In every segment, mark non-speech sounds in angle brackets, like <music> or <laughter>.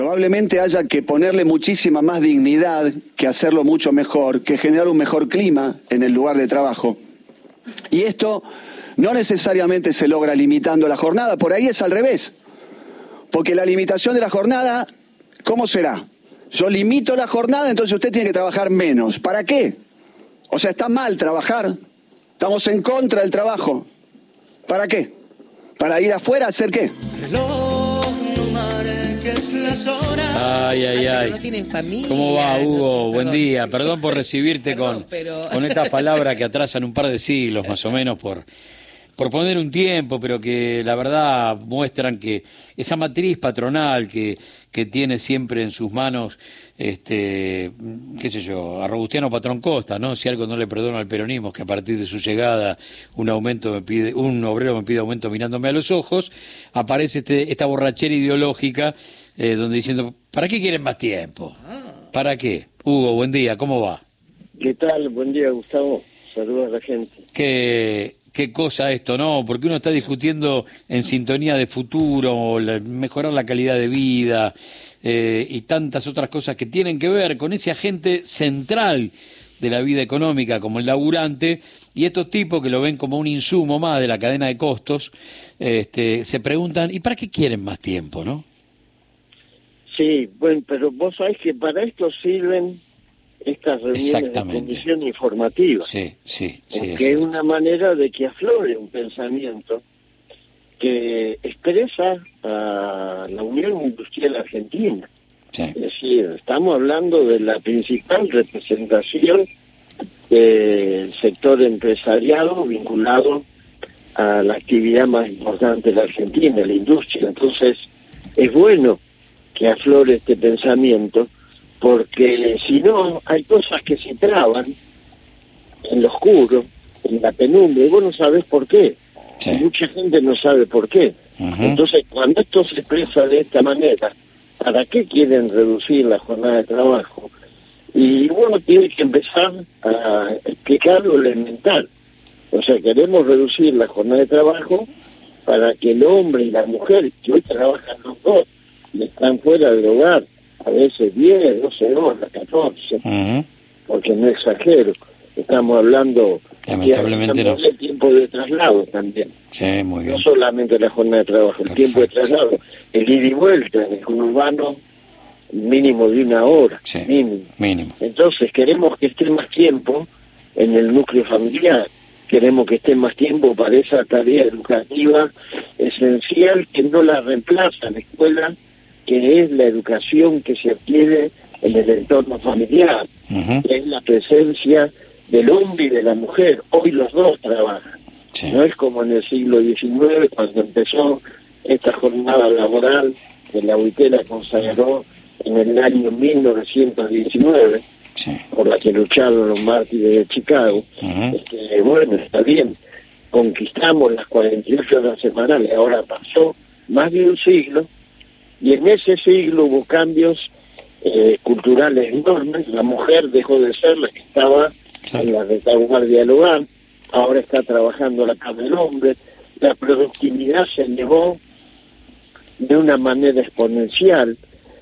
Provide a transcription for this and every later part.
probablemente haya que ponerle muchísima más dignidad, que hacerlo mucho mejor, que generar un mejor clima en el lugar de trabajo. Y esto no necesariamente se logra limitando la jornada, por ahí es al revés. Porque la limitación de la jornada, ¿cómo será? Yo limito la jornada, entonces usted tiene que trabajar menos. ¿Para qué? O sea, está mal trabajar. Estamos en contra del trabajo. ¿Para qué? ¿Para ir afuera a hacer qué? Ay, ay, ay. ¿Cómo va, Hugo? Buen día. Perdón por <laughs> recibirte con, con estas palabras que atrasan un par de siglos, más o menos, por, por poner un tiempo, pero que la verdad muestran que esa matriz patronal que, que tiene siempre en sus manos, este, qué sé yo, a Robustiano Patrón Costa, ¿no? Si algo no le perdono al peronismo, que a partir de su llegada un aumento me pide, un obrero me pide aumento mirándome a los ojos, aparece este, esta borrachera ideológica eh, donde diciendo, ¿para qué quieren más tiempo? ¿Para qué? Hugo, buen día, ¿cómo va? ¿Qué tal? Buen día, Gustavo. Saludos a la gente. ¿Qué, qué cosa esto, ¿no? Porque uno está discutiendo en sintonía de futuro, mejorar la calidad de vida eh, y tantas otras cosas que tienen que ver con ese agente central de la vida económica como el laburante y estos tipos que lo ven como un insumo más de la cadena de costos, este, se preguntan, ¿y para qué quieren más tiempo, no? Sí, bueno, pero vos sabés que para esto sirven estas reuniones de comisión informativa. Sí, sí, sí. Que es, una manera de que aflore un pensamiento que expresa a la Unión Industrial Argentina. Es decir, estamos hablando de la principal representación del sector empresarial vinculado a la actividad más importante de la Argentina, la industria. Entonces, es bueno que aflore este pensamiento, porque si no, hay cosas que se traban en lo oscuro, en la penumbra, y vos no sabés por qué. Mucha gente no sabe por qué. Entonces, cuando esto se expresa de esta manera, ¿para qué quieren reducir la jornada de trabajo? Y bueno, tiene que empezar a explicar lo elemental. O sea, queremos reducir la jornada de trabajo para que el hombre y la mujer, que hoy trabajan los dos, están fuera del hogar, a veces 10, 12 horas, 14, porque no exagero, estamos hablando Lamentablemente no. del tiempo de traslado también. Sí, muy bien. No solamente la jornada de trabajo, el tiempo de traslado, el ir y vuelta en el urbano mínimo de una hora, mínimo. mínimo. Entonces queremos que esté más tiempo en el núcleo familiar, queremos que esté más tiempo para esa tarea educativa esencial que no la reemplaza la escuela que es la educación que se adquiere en el entorno familiar, que es la presencia del hombre y de la mujer. Hoy los dos trabajan. No es como en el siglo XIX, cuando empezó esta jornada laboral que la UITELA consagró en el año 1919, por la que lucharon los mártires de Chicago. Este, bueno, está bien, conquistamos las 48 horas semanales, ahora pasó más de un siglo y en ese siglo hubo cambios eh, culturales enormes. La mujer dejó de ser la que estaba en la retaguardia del hogar, ahora está trabajando la cama del hombre. La productividad se elevó de una manera exponencial.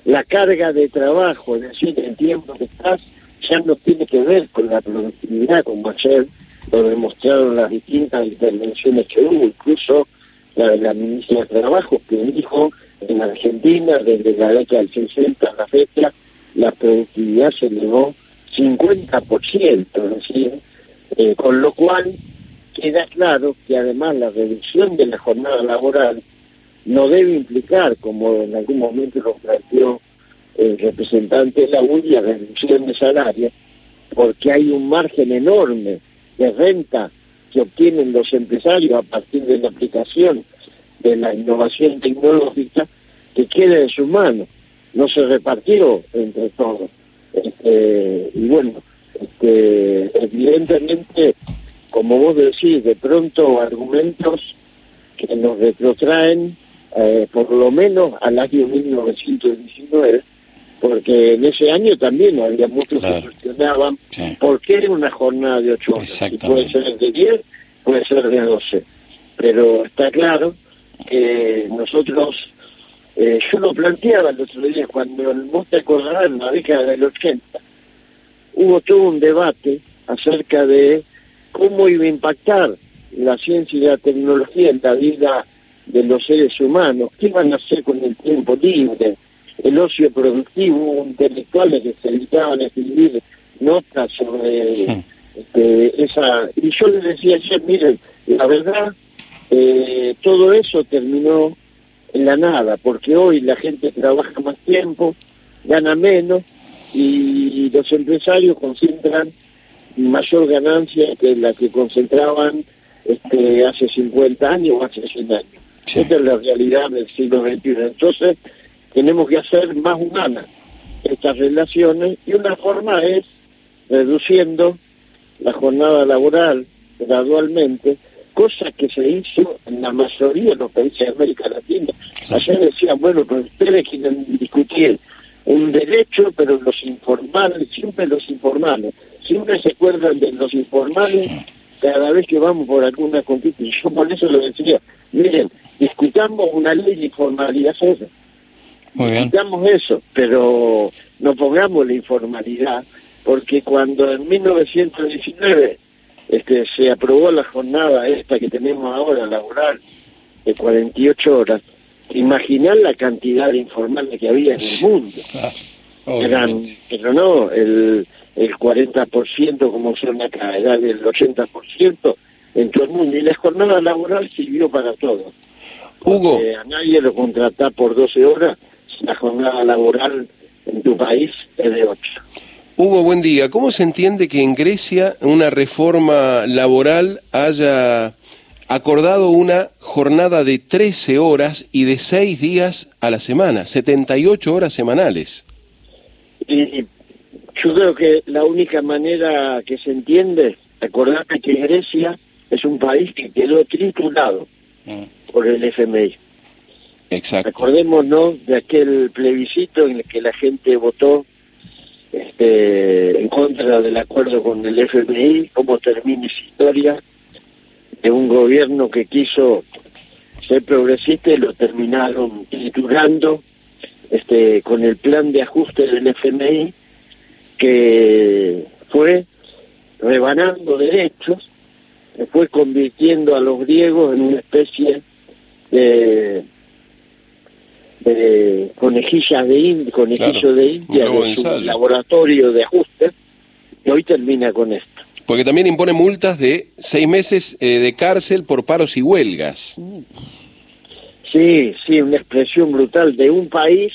La carga de trabajo, es decir, el tiempo que estás, ya no tiene que ver con la productividad, como ayer lo demostraron las distintas intervenciones que hubo, incluso la de la ministra de Trabajo, que dijo en Argentina, desde la década del 60 a la fecha, la productividad se elevó 50%, es eh, con lo cual queda claro que además la reducción de la jornada laboral no debe implicar, como en algún momento lo planteó el representante de la UI, la reducción de salario, porque hay un margen enorme de renta que obtienen los empresarios a partir de la aplicación de la innovación tecnológica que queda en sus manos, no se repartió entre todos. Este, y bueno, este, evidentemente, como vos decís, de pronto argumentos que nos retrotraen eh, por lo menos al año 1919, porque en ese año también había muchos que cuestionaban por qué una jornada de ocho horas. puede ser de 10, puede ser de 12. Pero está claro que nosotros eh, yo lo planteaba el otro día, cuando vos te acordarás, en la década del 80, hubo todo un debate acerca de cómo iba a impactar la ciencia y la tecnología en la vida de los seres humanos, qué iban a hacer con el tiempo libre, el ocio productivo, intelectuales que se dedicaban a escribir notas sobre este, esa... Y yo les decía ayer, miren, la verdad, eh, todo eso terminó en la nada, porque hoy la gente trabaja más tiempo, gana menos y los empresarios concentran mayor ganancia que la que concentraban este, hace 50 años o hace 100 años. Esta es la realidad del siglo XXI. Entonces, tenemos que hacer más humanas estas relaciones y una forma es reduciendo la jornada laboral gradualmente, cosa que se hizo en la mayoría de los países de América Latina. Ayer decían, bueno, pero ustedes quieren discutir un derecho, pero los informales, siempre los informales, siempre se acuerdan de los informales cada vez que vamos por alguna conquista. Y yo por eso lo decía, miren, discutamos una ley de informalidad Muy Discutamos eso, pero no pongamos la informalidad, porque cuando en 1919 este, se aprobó la jornada esta que tenemos ahora, laboral, de 48 horas, imaginar la cantidad de informales que había en el mundo. Eran, pero no el, el 40% como son acá, era del 80% en todo el mundo. Y la jornada laboral sirvió para todo. Hugo. a nadie lo contrata por 12 horas, la jornada laboral en tu país es de 8. Hugo, buen día. ¿Cómo se entiende que en Grecia una reforma laboral haya acordado una jornada de 13 horas y de 6 días a la semana, 78 horas semanales? Y yo creo que la única manera que se entiende, acordate que Grecia es un país que quedó titulado mm. por el FMI. Exacto. Acordémonos de aquel plebiscito en el que la gente votó este, en contra del acuerdo con el FMI, cómo termina esa historia de un gobierno que quiso ser progresista y lo terminaron titulando este, con el plan de ajuste del FMI que fue rebanando derechos, fue convirtiendo a los griegos en una especie de, conejillas de India, conejillo de India, de su laboratorio de ajuste, y hoy termina con esto. Porque también impone multas de seis meses eh, de cárcel por paros y huelgas. Sí, sí, una expresión brutal de un país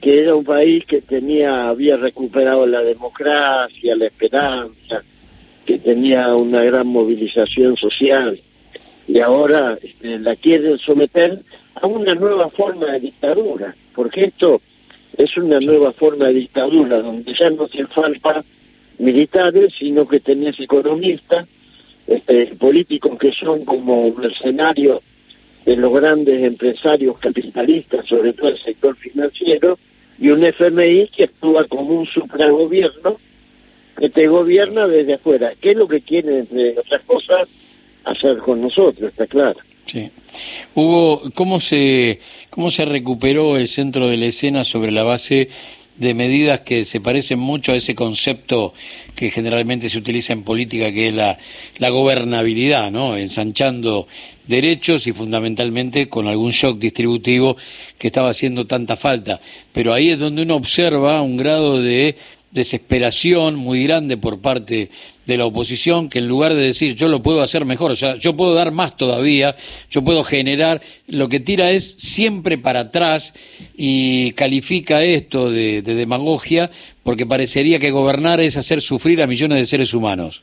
que era un país que tenía, había recuperado la democracia, la esperanza, que tenía una gran movilización social y ahora este, la quieren someter a una nueva forma de dictadura, porque esto es una nueva forma de dictadura donde ya no hace falta militares, sino que tenés economistas, este, políticos que son como mercenarios de los grandes empresarios capitalistas, sobre todo el sector financiero, y un FMI que actúa como un supragobierno que te gobierna desde afuera. ¿Qué es lo que quiere, entre otras cosas, hacer con nosotros? Está claro. Sí. Hugo, ¿cómo se, ¿cómo se recuperó el centro de la escena sobre la base de medidas que se parecen mucho a ese concepto que generalmente se utiliza en política, que es la, la gobernabilidad, ¿no? Ensanchando derechos y fundamentalmente con algún shock distributivo que estaba haciendo tanta falta. Pero ahí es donde uno observa un grado de desesperación muy grande por parte de la oposición que en lugar de decir yo lo puedo hacer mejor, o sea, yo puedo dar más todavía, yo puedo generar, lo que tira es siempre para atrás y califica esto de, de demagogia porque parecería que gobernar es hacer sufrir a millones de seres humanos.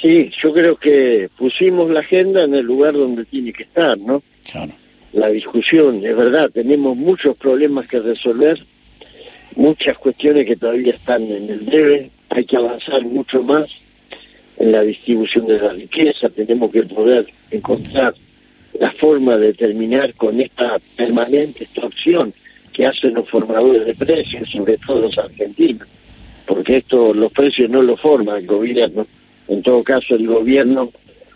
Sí, yo creo que pusimos la agenda en el lugar donde tiene que estar, ¿no? Claro. La discusión, es verdad, tenemos muchos problemas que resolver muchas cuestiones que todavía están en el debe, hay que avanzar mucho más en la distribución de la riqueza, tenemos que poder encontrar la forma de terminar con esta permanente extorsión que hacen los formadores de precios, sobre todo los argentinos, porque esto los precios no lo forma el gobierno, en todo caso el gobierno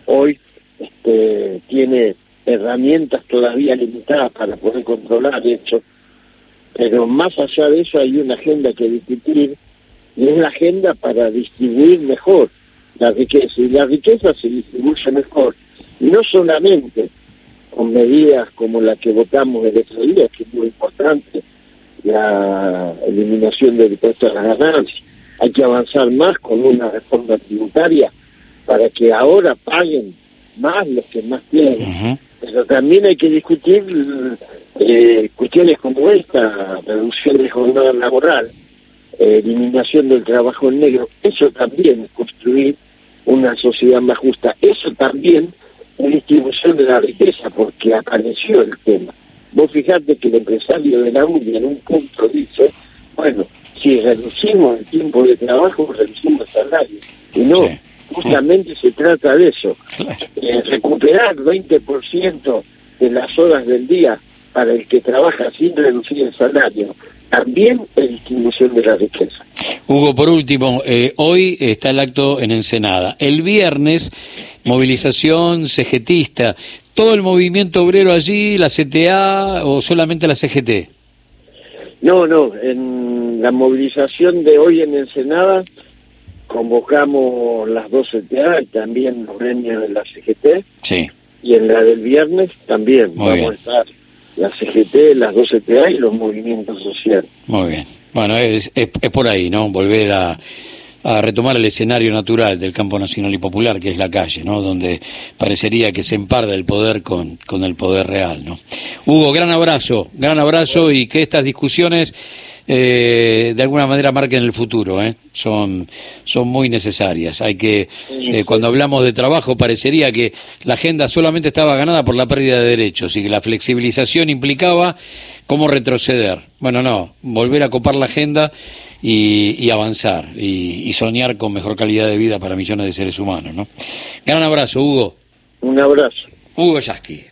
hoy este, tiene herramientas todavía limitadas para poder controlar eso, pero más allá de eso hay una agenda que discutir y es la agenda para distribuir mejor la riqueza y la riqueza se distribuye mejor y no solamente con medidas como la que votamos el otro día, que es muy importante, la eliminación del impuesto a las ganancias. Hay que avanzar más con una reforma tributaria para que ahora paguen más los que más tienen. Pero también hay que discutir eh, cuestiones como esta, reducción de jornada laboral, eliminación del trabajo en negro. Eso también es construir una sociedad más justa. Eso también es distribución de la riqueza, porque apareció el tema. Vos fijate que el empresario de la UNI en un punto dice, bueno, si reducimos el tiempo de trabajo, reducimos el salario. Y no, justamente se trata de eso. Eh, recuperar 20% de las horas del día para el que trabaja sin reducir el salario, también es distribución de la riqueza. Hugo, por último, eh, hoy está el acto en Ensenada. El viernes, movilización CGTista. ¿Todo el movimiento obrero allí, la CTA o solamente la CGT? No, no. En la movilización de hoy en Ensenada convocamos las dos CTA y también los gremios de la CGT. Sí. Y en la del viernes también vamos a estar la CGT, las dos CTA y los movimientos sociales. Muy bien. Bueno, es, es, por ahí, ¿no? Volver a, a, retomar el escenario natural del campo nacional y popular, que es la calle, ¿no? Donde parecería que se emparda el poder con, con el poder real, ¿no? Hugo, gran abrazo, gran abrazo y que estas discusiones eh, de alguna manera marquen el futuro, ¿eh? son, son muy necesarias. Hay que, eh, cuando hablamos de trabajo, parecería que la agenda solamente estaba ganada por la pérdida de derechos y que la flexibilización implicaba cómo retroceder. Bueno, no, volver a copar la agenda y, avanzar y, soñar con mejor calidad de vida para millones de seres humanos. ¿no? Gran abrazo, Hugo. Un abrazo. Hugo Yasky.